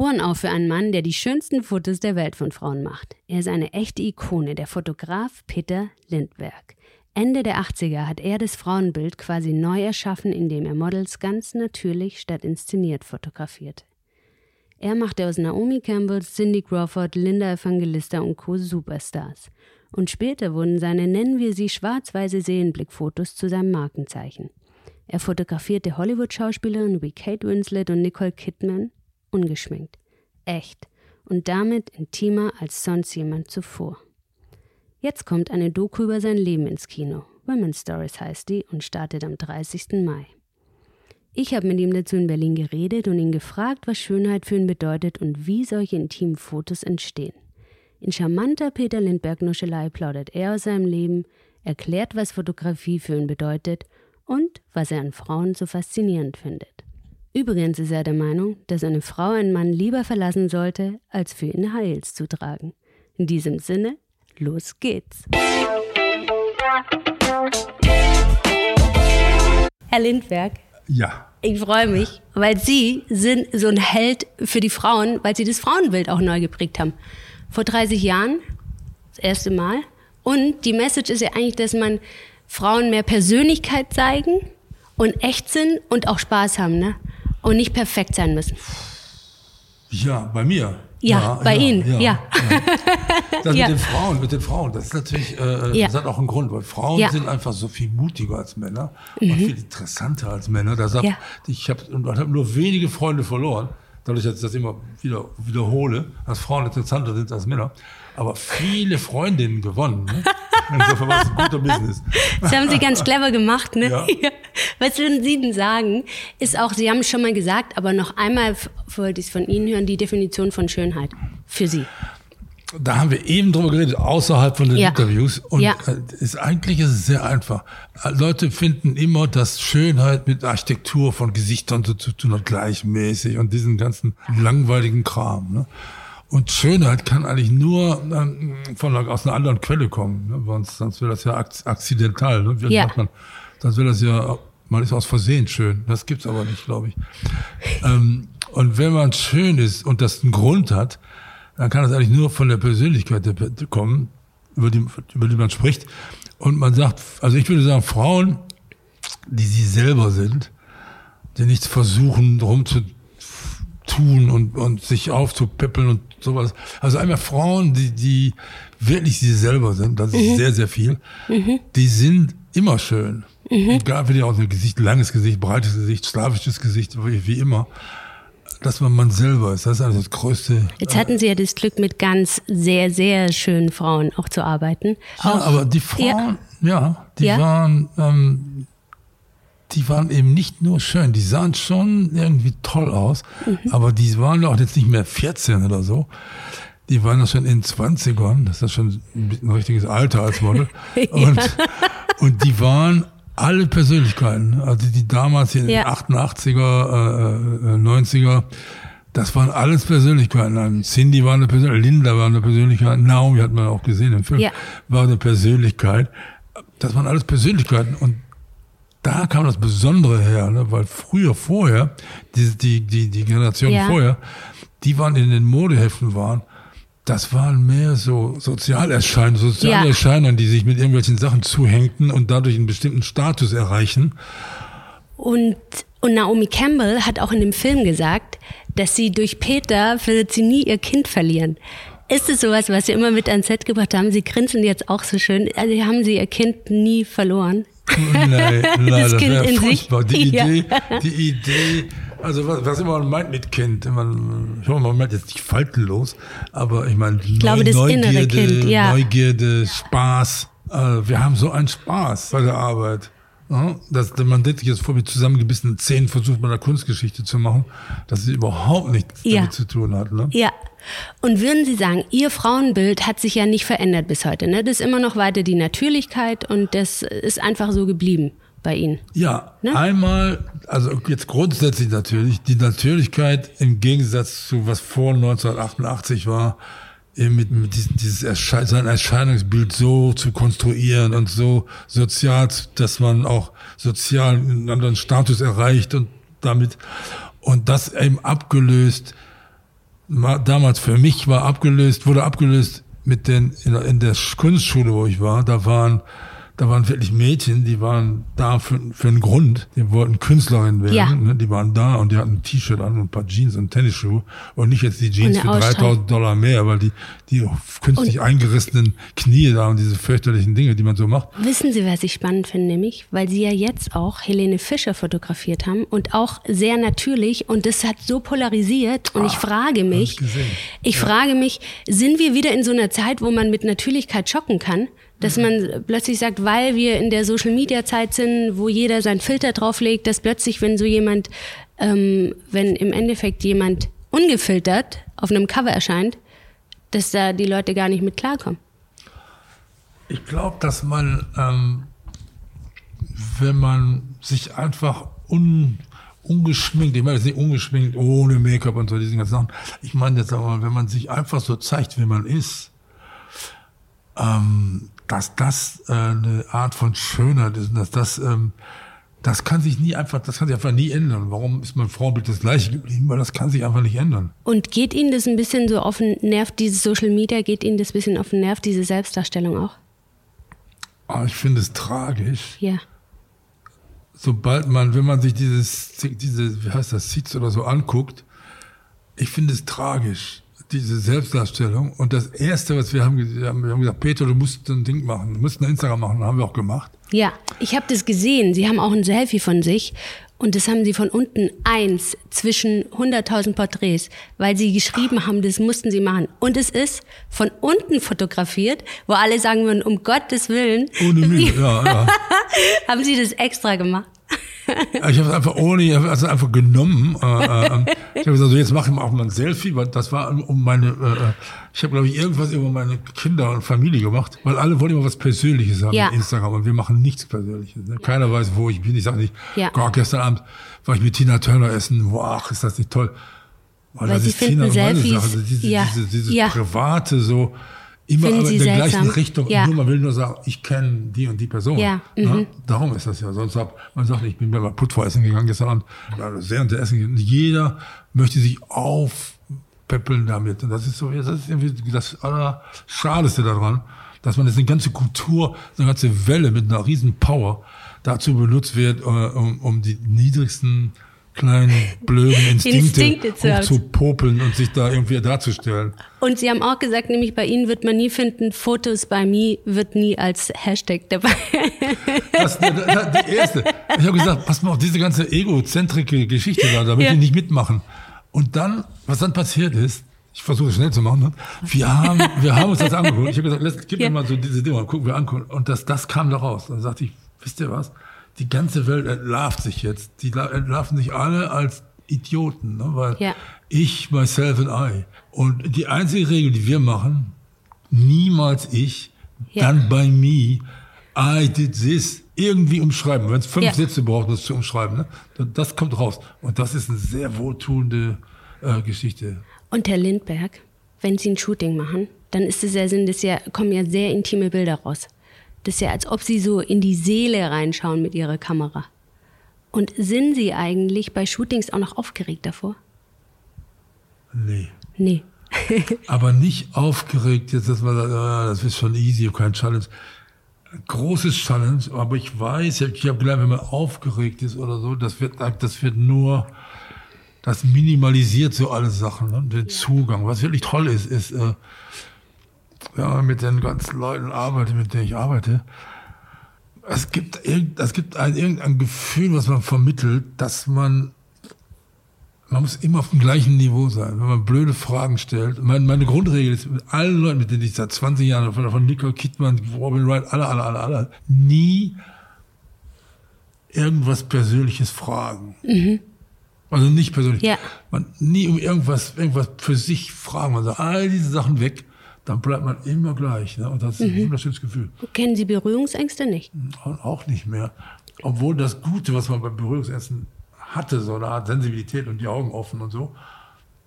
Ohren auf für einen Mann, der die schönsten Fotos der Welt von Frauen macht. Er ist eine echte Ikone, der Fotograf Peter Lindberg. Ende der 80er hat er das Frauenbild quasi neu erschaffen, indem er Models ganz natürlich statt inszeniert fotografierte. Er machte aus Naomi Campbell, Cindy Crawford, Linda Evangelista und Co. Superstars. Und später wurden seine, nennen wir sie, schwarz-weiße Seelenblickfotos zu seinem Markenzeichen. Er fotografierte Hollywood-Schauspielerinnen wie Kate Winslet und Nicole Kidman ungeschminkt, echt und damit intimer als sonst jemand zuvor. Jetzt kommt eine Doku über sein Leben ins Kino. Women's Stories heißt die und startet am 30. Mai. Ich habe mit ihm dazu in Berlin geredet und ihn gefragt, was Schönheit für ihn bedeutet und wie solche intimen Fotos entstehen. In charmanter Peter Lindbergh-Nuschelei plaudert er aus seinem Leben, erklärt, was Fotografie für ihn bedeutet und was er an Frauen so faszinierend findet. Übrigens ist er der Meinung, dass eine Frau einen Mann lieber verlassen sollte, als für ihn Heils zu tragen. In diesem Sinne, los geht's. Herr Lindberg. Ja. Ich freue mich, weil Sie sind so ein Held für die Frauen, weil Sie das Frauenbild auch neu geprägt haben. Vor 30 Jahren, das erste Mal. Und die Message ist ja eigentlich, dass man Frauen mehr Persönlichkeit zeigen und echt sind und auch Spaß haben, ne? Und nicht perfekt sein müssen. Ja, bei mir. Ja, ja bei ja, Ihnen, ja. ja. Das mit den Frauen, mit den Frauen, das ist natürlich, äh, das hat auch einen Grund, weil Frauen sind einfach so viel mutiger als Männer mhm. und viel interessanter als Männer. Da sagt, ich habe hab nur wenige Freunde verloren, dadurch, dass ich das immer wieder wiederhole, dass Frauen interessanter sind als Männer aber viele Freundinnen gewonnen. Ne? Insofern war es ein guter Business. Das haben Sie ganz clever gemacht, ne? Ja. Was würden Sie denn sagen? Ist auch, Sie haben es schon mal gesagt, aber noch einmal wollte ich es von Ihnen hören, die Definition von Schönheit für Sie. Da haben wir eben drüber geredet, außerhalb von den ja. Interviews. Und ja. Äh, ist, eigentlich ist es sehr einfach. Leute finden immer, dass Schönheit mit Architektur von Gesichtern zu tun hat, gleichmäßig und diesen ganzen langweiligen Kram. Ne? Und Schönheit kann eigentlich nur ähm, von aus einer anderen Quelle kommen, ne? sonst, sonst wäre das ja akzidental. Ne? Ja. man? Sonst wäre das ja, man ist aus Versehen schön. Das gibt's aber nicht, glaube ich. ähm, und wenn man schön ist und das einen Grund hat, dann kann das eigentlich nur von der Persönlichkeit kommen, über die, über die man spricht. Und man sagt, also ich würde sagen, Frauen, die sie selber sind, die nichts versuchen, drum zu tun und, und sich aufzupippeln und sowas. Also einmal Frauen, die, die wirklich sie selber sind, das ist mhm. sehr, sehr viel, mhm. die sind immer schön. Mhm. Egal, wie die aus dem Gesicht, langes Gesicht, breites Gesicht, slawisches Gesicht, wie, wie immer. Dass man man selber ist, das ist also das Größte. Jetzt hatten Sie ja das Glück, mit ganz sehr, sehr schönen Frauen auch zu arbeiten. Ja, auch, aber die Frauen, ja, ja die ja? waren, ähm, die waren eben nicht nur schön, die sahen schon irgendwie toll aus, mhm. aber die waren auch jetzt nicht mehr 14 oder so. Die waren ja schon in 20ern, das ist schon ein richtiges Alter als Model. ja. und, und die waren alle Persönlichkeiten, also die damals in den ja. 88er, äh, 90er, äh, das waren alles Persönlichkeiten. Cindy war eine Persönlichkeit, Linda war eine Persönlichkeit, Naomi hat man auch gesehen im Film, ja. war eine Persönlichkeit. Das waren alles Persönlichkeiten und da kam das Besondere her, ne? weil früher, vorher, die, die, die, die Generation ja. vorher, die waren in den Modeheften waren, das waren mehr so Sozialerscheinungen, Sozialerscheinungen, ja. die sich mit irgendwelchen Sachen zuhängten und dadurch einen bestimmten Status erreichen. Und, und Naomi Campbell hat auch in dem Film gesagt, dass sie durch Peter wird sie nie ihr Kind verlieren. Ist es sowas, was Sie immer mit ans Set gebracht haben? Sie grinsen jetzt auch so schön. Also haben Sie Ihr Kind nie verloren? Nein, nein das, das wäre furchtbar. Die Idee, ja. die Idee, also was, was immer man meint mit Kind, man, ich hoffe, man meint jetzt nicht faltenlos, aber ich meine, ich glaube, das Neugierde, kind, ja. Neugierde, Spaß. Äh, wir haben so einen Spaß bei der Arbeit. Ja, das, man denkt jetzt vor, mit zusammengebissenen Zähnen versucht man eine Kunstgeschichte zu machen, dass sie überhaupt nichts ja. damit zu tun hat. Ne? Ja. Und würden Sie sagen, Ihr Frauenbild hat sich ja nicht verändert bis heute. Ne? Das ist immer noch weiter die Natürlichkeit und das ist einfach so geblieben bei Ihnen. Ja, ne? einmal, also jetzt grundsätzlich natürlich, die Natürlichkeit im Gegensatz zu was vor 1988 war, eben mit, mit dieses Ersche sein Erscheinungsbild so zu konstruieren und so sozial, dass man auch sozial einen anderen Status erreicht und damit und das eben abgelöst damals für mich war abgelöst, wurde abgelöst mit den, in, in der Kunstschule, wo ich war, da waren da waren wirklich Mädchen, die waren da für, für einen Grund. Die wollten Künstlerin werden. Ja. Ne? Die waren da und die hatten ein T-Shirt an und ein paar Jeans und Tennisschuhe und nicht jetzt die Jeans für 3000 Dollar mehr, weil die, die künstlich und eingerissenen Knie da und diese fürchterlichen Dinge, die man so macht. Wissen Sie, was ich spannend finde, nämlich, weil Sie ja jetzt auch Helene Fischer fotografiert haben und auch sehr natürlich und das hat so polarisiert und Ach, ich frage mich, ich, ich ja. frage mich, sind wir wieder in so einer Zeit, wo man mit Natürlichkeit schocken kann? Dass man plötzlich sagt, weil wir in der Social Media Zeit sind, wo jeder seinen Filter drauflegt, dass plötzlich, wenn so jemand, ähm, wenn im Endeffekt jemand ungefiltert auf einem Cover erscheint, dass da die Leute gar nicht mit klarkommen. Ich glaube, dass man, ähm, wenn man sich einfach un, ungeschminkt, ich meine jetzt nicht ungeschminkt, ohne Make-up und so diese ganzen Sachen. Ich meine jetzt aber, wenn man sich einfach so zeigt, wie man ist, ähm, dass das äh, eine Art von Schönheit ist, dass das ähm, das kann sich nie einfach, das kann sich einfach nie ändern. Warum ist mein Frauenbild das gleiche geblieben? Weil das kann sich einfach nicht ändern. Und geht Ihnen das ein bisschen so auf den Nerv, diese Social Media, geht Ihnen das ein bisschen auf den Nerv, diese Selbstdarstellung auch? Oh, ich finde es tragisch. Ja. Sobald man, wenn man sich dieses, diese, wie heißt das, Seeds oder so anguckt, ich finde es tragisch diese Selbstdarstellung. Und das Erste, was wir haben, wir haben gesagt, Peter, du musst ein Ding machen, du musst ein Instagram machen. Das haben wir auch gemacht. Ja, ich habe das gesehen. Sie haben auch ein Selfie von sich. Und das haben sie von unten eins zwischen 100.000 Porträts, weil sie geschrieben haben, das mussten sie machen. Und es ist von unten fotografiert, wo alle sagen würden, um Gottes Willen. Ohne Mühe, ja, ja. haben sie das extra gemacht. Ich habe es einfach ohne, ich habe es einfach genommen. Äh, äh, ähm, ich habe gesagt, so jetzt mache ich auch mal ein Selfie, weil das war um meine, äh, ich habe glaube ich irgendwas über meine Kinder und Familie gemacht, weil alle wollen immer was Persönliches haben ja. in Instagram und wir machen nichts Persönliches. Ne? Keiner weiß, wo ich bin. Ich sage nicht, ja. Gott, gestern Abend war ich mit Tina Turner essen. Wow, ist das nicht toll. Weil, weil das ist Tina und meine Sache. Also diese, ja. diese, dieses ja. private so immer aber in der seltsam. gleichen Richtung. Ja. Nur man will nur sagen, ich kenne die und die Person. Ja. Ne? Mhm. Darum ist das ja. Sonst hab, man sagt, ich bin bei Putvo essen gegangen gestern Abend, sehr und essen gegangen. Jeder möchte sich aufpeppeln damit. Und das ist so, das ist irgendwie das Allerschadeste daran, dass man jetzt eine ganze Kultur, eine ganze Welle mit einer riesen Power dazu benutzt wird, äh, um, um die niedrigsten kleinen blöden Instinkte, Instinkte zu popeln und sich da irgendwie darzustellen. Und Sie haben auch gesagt, nämlich bei Ihnen wird man nie finden, Fotos bei mir wird nie als Hashtag dabei. Das, das, das die erste. Ich habe gesagt, pass mal auf, diese ganze egozentrike Geschichte da, da will ja. ich nicht mitmachen. Und dann, was dann passiert ist, ich versuche es schnell zu machen, ne? wir, haben, wir haben uns das angeguckt. Ich habe gesagt, gib ja. mir mal so diese Dinge, gucken wir an. Und das, das kam da raus. Dann sagte ich, wisst ihr was? Die ganze Welt entlarvt sich jetzt. Die entlarven sich alle als Idioten, ne? weil ja. ich, myself and I. Und die einzige Regel, die wir machen, niemals ich, ja. dann bei me, I did this, irgendwie umschreiben. Wenn es fünf ja. Sätze braucht, das zu umschreiben, ne? das kommt raus. Und das ist eine sehr wohltuende äh, Geschichte. Und Herr Lindberg, wenn Sie ein Shooting machen, dann ist es ja Sinn, dass ja, kommen ja sehr intime Bilder raus. Das ist ja, als ob Sie so in die Seele reinschauen mit Ihrer Kamera. Und sind Sie eigentlich bei Shootings auch noch aufgeregt davor? Nee. Nee. Aber nicht aufgeregt, jetzt, dass man sagt, ah, das ist schon easy, kein Challenge. Großes Challenge, aber ich weiß, ich habe gelernt, wenn man aufgeregt ist oder so, das wird, das wird nur, das minimalisiert so alle Sachen, ne? den ja. Zugang. Was wirklich toll ist, ist, äh, ja, mit den ganzen Leuten arbeite, mit denen ich arbeite, es gibt, es gibt ein, irgendein Gefühl, was man vermittelt, dass man, man muss immer auf dem gleichen Niveau sein, wenn man blöde Fragen stellt. Meine, meine Grundregel ist, mit allen Leuten, mit denen ich seit 20 Jahren, von, von Nicole Kidman, Robin Wright, alle, alle, alle, alle, nie irgendwas Persönliches fragen. Mhm. Also nicht persönlich. Ja. Man nie um irgendwas, irgendwas für sich fragen. Man sagt all diese Sachen weg dann bleibt man immer gleich. Ne? Und das ist mhm. ein wunderschönes Gefühl. Kennen Sie Berührungsängste nicht? Auch nicht mehr. Obwohl das Gute, was man bei Berührungsängsten hatte, so eine Art Sensibilität und die Augen offen und so,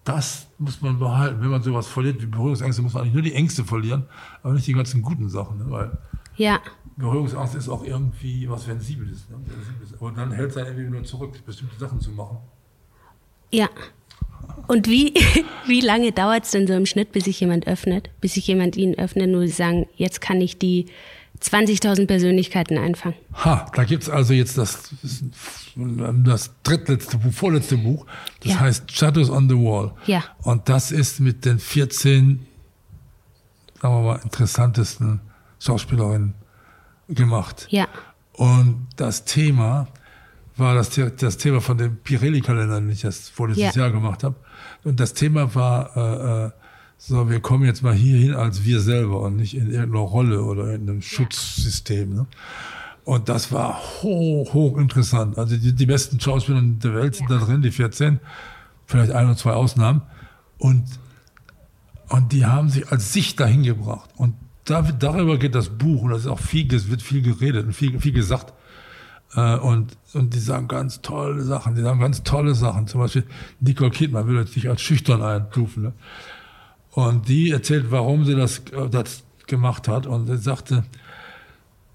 das muss man behalten. Wenn man sowas verliert wie Berührungsängste, muss man eigentlich nur die Ängste verlieren, aber nicht die ganzen guten Sachen. Ne? Weil ja. Berührungsangst ist auch irgendwie was Sensibles. Ne? Aber dann hält es einen irgendwie nur zurück, bestimmte Sachen zu machen. Ja. Und wie, wie lange dauert es denn so im Schnitt, bis sich jemand öffnet? Bis sich jemand Ihnen öffnet, nur Sie sagen, jetzt kann ich die 20.000 Persönlichkeiten einfangen. Ha, da gibt es also jetzt das, das drittletzte Buch, vorletzte Buch. Das ja. heißt Shadows on the Wall. Ja. Und das ist mit den 14, sagen wir mal, interessantesten Schauspielerinnen gemacht. Ja. Und das Thema war das, das Thema von dem Pirelli-Kalender, den ich das vorletztes ja. Jahr gemacht habe. Und das Thema war, äh, äh, so, wir kommen jetzt mal hier hin als wir selber und nicht in irgendeiner Rolle oder in einem Schutzsystem. Ne? Und das war hoch, hoch interessant. Also die, die besten Schauspieler der Welt sind ja. da drin, die 14, vielleicht ein oder zwei Ausnahmen. Und, und die haben sich als sich dahin gebracht. Und da, darüber geht das Buch und das ist auch viel, es wird viel geredet und viel, viel gesagt. Äh, und, und die sagen ganz tolle Sachen, die sagen ganz tolle Sachen. Zum Beispiel Nicole Kidman will jetzt nicht als schüchtern einstufen. Ne? Und die erzählt, warum sie das, äh, das gemacht hat. Und sie sagte,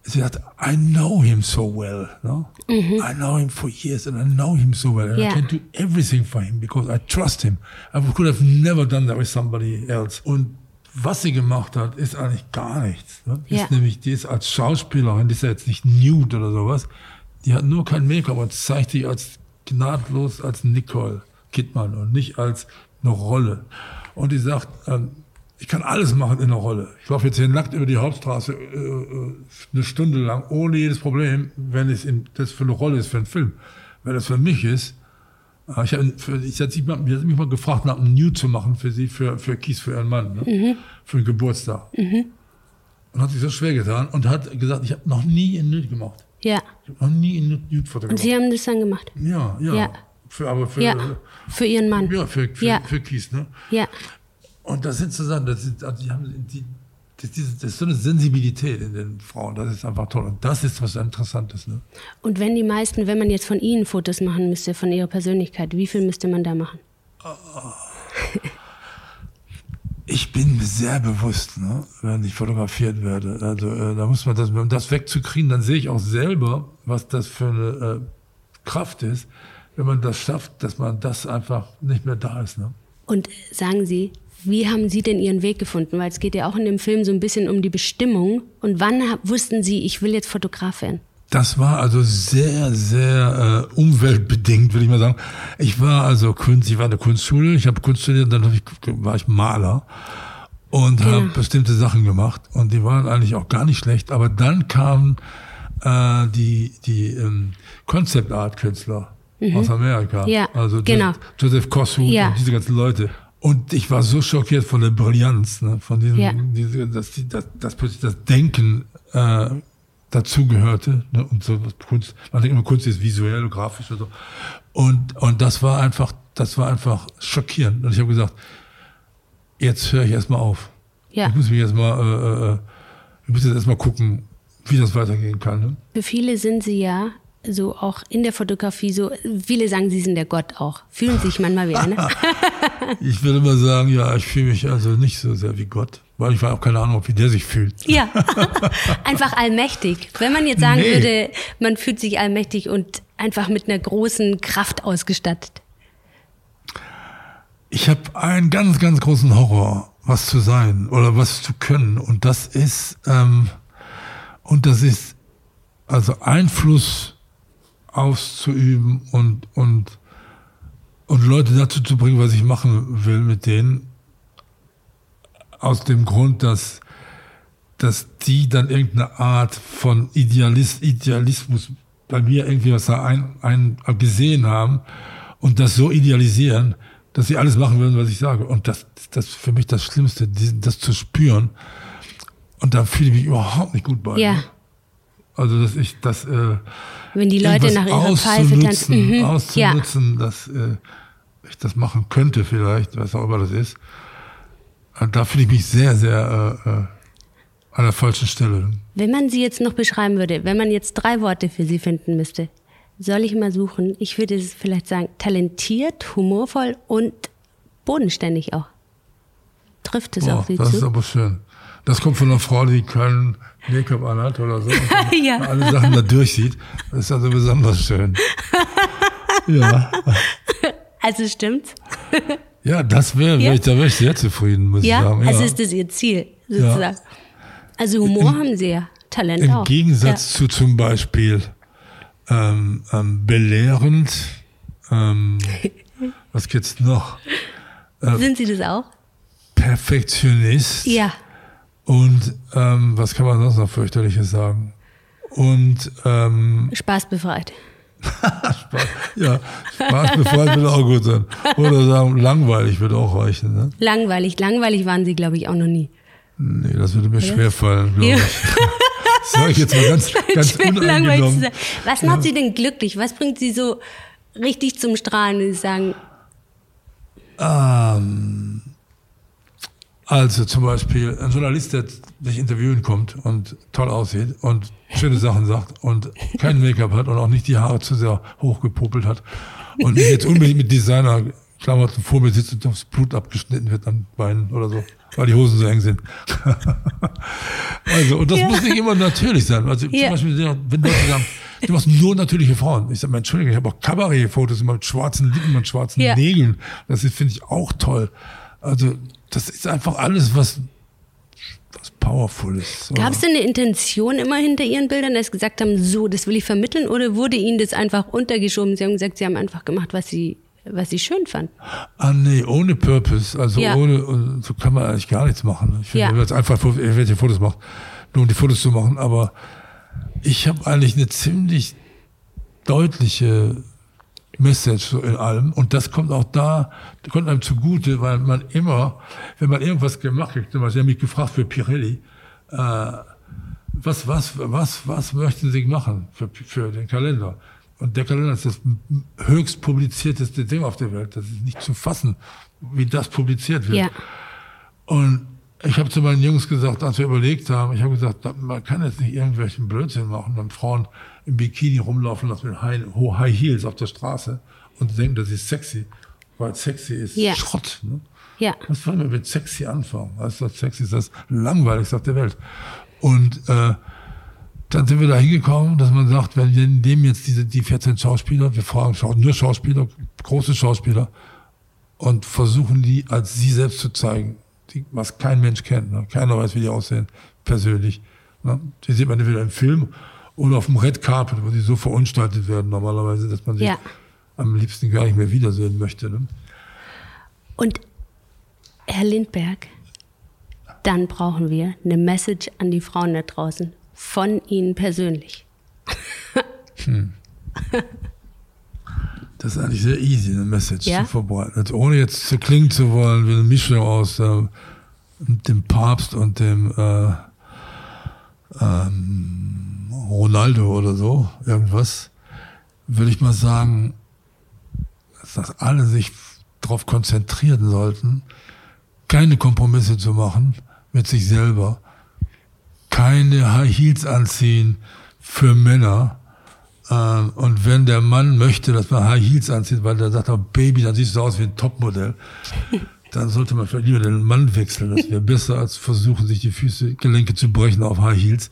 sie sagt, I know him so well. No? Mhm. I know him for years and I know him so well. And yeah. I can do everything for him because I trust him. I could have never done that with somebody else. Und was sie gemacht hat, ist eigentlich gar nichts. Ne? Yeah. Ist nämlich, die ist als Schauspielerin, die ist ja jetzt nicht nude oder sowas. Die hat nur kein Make-up und zeigt sich als gnadlos als Nicole Kidman und nicht als eine Rolle. Und die sagt, ähm, ich kann alles machen in einer Rolle. Ich laufe jetzt hier nackt über die Hauptstraße äh, äh, eine Stunde lang, ohne jedes Problem, wenn es in, das für eine Rolle ist, für einen Film. Wenn das für mich ist, äh, ich habe ich hab mich mal gefragt, nach einem Nude zu machen für sie, für, für Kies, für ihren Mann, ne? mhm. für den Geburtstag. Mhm. Und hat sich so schwer getan und hat gesagt, ich habe noch nie einen Nude gemacht. Ja. Ich habe noch nie einen Nude fotografiert. Und Sie haben das dann gemacht? Ja, ja. ja. Für, aber für, ja, für ihren Mann. Ja, für, für, ja. für Kies, ne? Ja. Und das sind zusammen, das, sind, also die haben die, das, das ist so eine Sensibilität in den Frauen, das ist einfach toll. Und das ist was Interessantes. Ne? Und wenn die meisten, wenn man jetzt von ihnen Fotos machen müsste, von ihrer Persönlichkeit, wie viel müsste man da machen? Ich bin mir sehr bewusst, ne, wenn ich fotografiert werde. Also äh, da muss man das, um das wegzukriegen, dann sehe ich auch selber, was das für eine äh, Kraft ist wenn man das schafft, dass man das einfach nicht mehr da ist. Ne? Und sagen Sie, wie haben Sie denn Ihren Weg gefunden? Weil es geht ja auch in dem Film so ein bisschen um die Bestimmung. Und wann wussten Sie, ich will jetzt Fotograf werden? Das war also sehr, sehr äh, umweltbedingt, würde ich mal sagen. Ich war also Kunst, ich war in der Kunstschule, ich habe Kunst studiert, dann ich, war ich Maler und habe bestimmte Sachen gemacht und die waren eigentlich auch gar nicht schlecht. Aber dann kamen äh, die die ähm, Concept Art Künstler mhm. aus Amerika. Ja, also genau. Joseph Kossu ja. und diese ganzen Leute. Und ich war so schockiert von der Brillanz, ne, von diesem, ja. diese, dass, die, dass, dass plötzlich das Denken äh, dazugehörte. Ne, und so Kunst, man denkt immer, Kunst ist visuell, grafisch oder so. Und, und das war einfach, das war einfach schockierend. Und ich habe gesagt, jetzt höre ich erstmal auf. Ja. Ich muss mich erstmal, äh, äh, ich muss jetzt erstmal gucken, wie das weitergehen kann. Ne? Für viele sind sie ja so auch in der Fotografie so, viele sagen, sie sind der Gott auch. Fühlen sich manchmal wie einer. ich würde mal sagen, ja, ich fühle mich also nicht so sehr wie Gott. Weil ich habe auch keine Ahnung, wie der sich fühlt. Ja, einfach allmächtig. Wenn man jetzt sagen nee. würde, man fühlt sich allmächtig und einfach mit einer großen Kraft ausgestattet. Ich habe einen ganz, ganz großen Horror, was zu sein oder was zu können. Und das ist, ähm, und das ist also Einfluss auszuüben und, und, und Leute dazu zu bringen, was ich machen will mit denen. Aus dem Grund, dass, dass die dann irgendeine Art von Idealist, Idealismus bei mir irgendwie was da ein, ein, gesehen haben und das so idealisieren, dass sie alles machen würden, was ich sage. Und das, das ist für mich das Schlimmste, das zu spüren. Und da fühle ich mich überhaupt nicht gut bei. Ja. Also, dass ich das. Äh, Wenn die Leute nach ihrer Pfeife tanzen. Mhm. Auszunutzen, ja. dass äh, ich das machen könnte, vielleicht, was auch immer das ist. Und da fühle ich mich sehr, sehr äh, äh, an der falschen Stelle. Wenn man sie jetzt noch beschreiben würde, wenn man jetzt drei Worte für sie finden müsste, soll ich mal suchen? Ich würde es vielleicht sagen, talentiert, humorvoll und bodenständig auch. Trifft es Boah, auf Sie das zu? Das ist aber schön. Das kommt von einer Frau, die keinen Make-up anhat oder so. Ja. alle Sachen da durchsieht. Das ist also besonders schön. ja. Also stimmt's? ja, das wäre, ja. da wäre ich sehr zufrieden, muss ja? ich sagen. Ja, also ist das Ihr Ziel, sozusagen. Ja. Also Humor Im, haben Sie ja, Talent Im auch. Im Gegensatz zu zum Beispiel ähm, ähm, belehrend, ähm, was gibt's noch? Äh, Sind Sie das auch? Perfektionist. Ja. Und ähm, was kann man sonst noch fürchterliches sagen? Und ähm, Spaß, ja, Spaßbefreit würde auch gut sein. Oder sagen, langweilig würde auch reichen. Ne? Langweilig, langweilig waren Sie, glaube ich, auch noch nie. Nee, das würde mir schwerfallen, glaube ja. ich. Das sage ich jetzt mal ganz, ganz unangenommen. Was macht ja. Sie denn glücklich? Was bringt Sie so richtig zum Strahlen, wenn Sie sagen? Ähm, also zum Beispiel ein Journalist, der sich interviewen kommt und toll aussieht und schöne Sachen sagt und kein Make-up hat und auch nicht die Haare zu sehr hochgepopelt hat und jetzt unbedingt mit Designer-Klamotten vor mir sitzt und das Blut abgeschnitten wird an Beinen oder so, weil die Hosen so eng sind. also, und das ja. muss nicht immer natürlich sein. Also ja. zum Beispiel, wenn Leute sagen, du machst nur natürliche Frauen. Ich sage, Entschuldigung, ich habe auch Kabarett-Fotos mit schwarzen Lippen und schwarzen ja. Nägeln. Das finde ich auch toll. Also das ist einfach alles, was, was powerful ist. Gab es denn eine Intention immer hinter Ihren Bildern, dass Sie gesagt haben, so, das will ich vermitteln, oder wurde Ihnen das einfach untergeschoben? Sie haben gesagt, Sie haben einfach gemacht, was Sie was sie schön fanden. Ah nee, ohne Purpose, also ja. ohne, so kann man eigentlich gar nichts machen. Ich finde, ja. wenn man jetzt einfach irgendwelche Fotos macht, nur um die Fotos zu machen, aber ich habe eigentlich eine ziemlich deutliche Message so in allem. Und das kommt auch da, kommt einem zugute, weil man immer, wenn man irgendwas gemacht hat, zum Beispiel, Sie haben mich gefragt für Pirelli, äh, was, was, was, was möchten Sie machen für, für den Kalender? Und der Kalender ist das höchst publizierteste Ding auf der Welt. Das ist nicht zu fassen, wie das publiziert wird. Ja. Und ich habe zu meinen Jungs gesagt, als wir überlegt haben, ich habe gesagt, man kann jetzt nicht irgendwelchen Blödsinn machen, wenn Frauen im Bikini rumlaufen lassen mit High, High Heels auf der Straße und denken, das ist sexy, weil sexy ist ja. Schrott. Ne? Ja. Was wollen wir mit sexy anfangen? Weißt du, sexy ist das langweiligste auf der Welt. Und äh, dann sind wir da hingekommen, dass man sagt, wenn wir nehmen jetzt diese die 14 Schauspieler, wir fragen nur Schauspieler, große Schauspieler und versuchen die als sie selbst zu zeigen die, was kein Mensch kennt. Ne? Keiner weiß, wie die aussehen, persönlich. Ne? Die sieht man entweder im Film oder auf dem Red Carpet, wo die so verunstaltet werden normalerweise, dass man sie ja. am liebsten gar nicht mehr wiedersehen möchte. Ne? Und Herr Lindberg, dann brauchen wir eine Message an die Frauen da draußen von Ihnen persönlich. hm. Das ist eigentlich sehr easy, eine Message ja? zu verbreiten. Also ohne jetzt zu klingen zu wollen wie eine Mischung aus äh, dem Papst und dem äh, ähm, Ronaldo oder so, irgendwas, würde ich mal sagen, dass alle sich darauf konzentrieren sollten, keine Kompromisse zu machen mit sich selber, keine High Heels anziehen für Männer, und wenn der Mann möchte, dass man High Heels anzieht, weil der sagt, oh Baby, dann siehst du aus wie ein Topmodell, dann sollte man vielleicht lieber den Mann wechseln. Das wäre besser, als versuchen, sich die Füße, Gelenke zu brechen auf High Heels.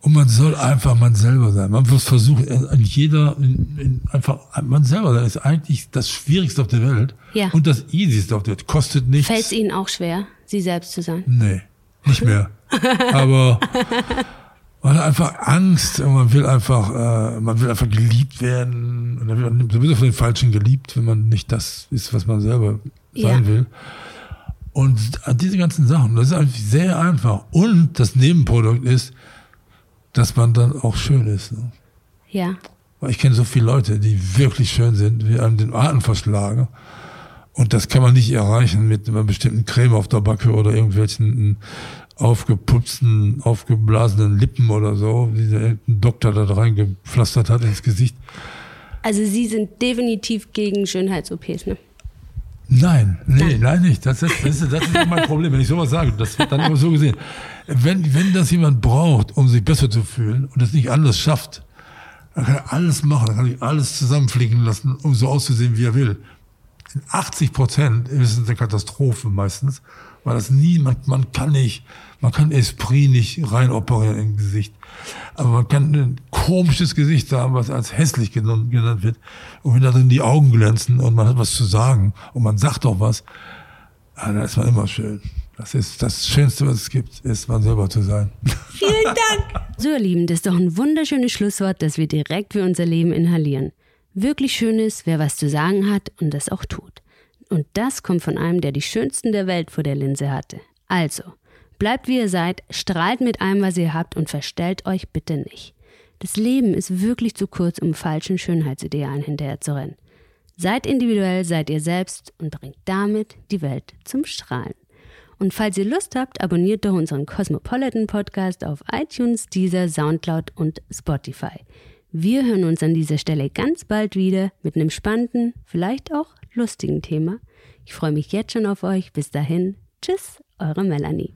Und man soll einfach man selber sein. Man muss versuchen, in jeder, in, in einfach man selber sein ist eigentlich das Schwierigste auf der Welt ja. und das Easyste auf der Welt. Kostet nichts. Fällt es Ihnen auch schwer, Sie selbst zu sein? Nee, nicht mehr. Aber man hat einfach Angst und man will einfach, äh, man will einfach geliebt werden und dann wird man sowieso von den Falschen geliebt, wenn man nicht das ist, was man selber sein ja. will. Und diese ganzen Sachen, das ist eigentlich sehr einfach. Und das Nebenprodukt ist, dass man dann auch schön ist. Ne? Ja. Weil ich kenne so viele Leute, die wirklich schön sind, wie an den Atem verschlagen. Und das kann man nicht erreichen mit einer bestimmten Creme auf der Backe oder irgendwelchen aufgeputzten, aufgeblasenen Lippen oder so, die der Doktor da reingepflastert hat ins Gesicht. Also Sie sind definitiv gegen Schönheits-OPs, ne? Nein, nee, nein, nein nicht. Das ist, das, ist, das ist mein Problem, wenn ich sowas sage. Das wird dann immer so gesehen. Wenn, wenn das jemand braucht, um sich besser zu fühlen und es nicht anders schafft, dann kann er alles machen, dann kann ich alles zusammenfliegen lassen, um so auszusehen, wie er will. In 80 Prozent ist eine Katastrophe meistens, weil das nie, man, man kann nicht, man kann Esprit nicht rein operieren im Gesicht. Aber man kann ein komisches Gesicht haben, was als hässlich genannt, genannt wird. Und wenn da drin die Augen glänzen und man hat was zu sagen und man sagt auch was, ja, dann ist man immer schön. Das ist das Schönste, was es gibt, ist man selber zu sein. Vielen Dank. So, ihr Lieben, das ist doch ein wunderschönes Schlusswort, das wir direkt für unser Leben inhalieren. Wirklich schön ist, wer was zu sagen hat und das auch tut. Und das kommt von einem, der die schönsten der Welt vor der Linse hatte. Also, bleibt wie ihr seid, strahlt mit allem, was ihr habt und verstellt euch bitte nicht. Das Leben ist wirklich zu kurz, um falschen Schönheitsidealen hinterherzurennen. Seid individuell, seid ihr selbst und bringt damit die Welt zum Strahlen. Und falls ihr Lust habt, abonniert doch unseren Cosmopolitan Podcast auf iTunes, Deezer, Soundcloud und Spotify. Wir hören uns an dieser Stelle ganz bald wieder mit einem spannenden, vielleicht auch lustigen Thema. Ich freue mich jetzt schon auf euch. Bis dahin, tschüss, eure Melanie.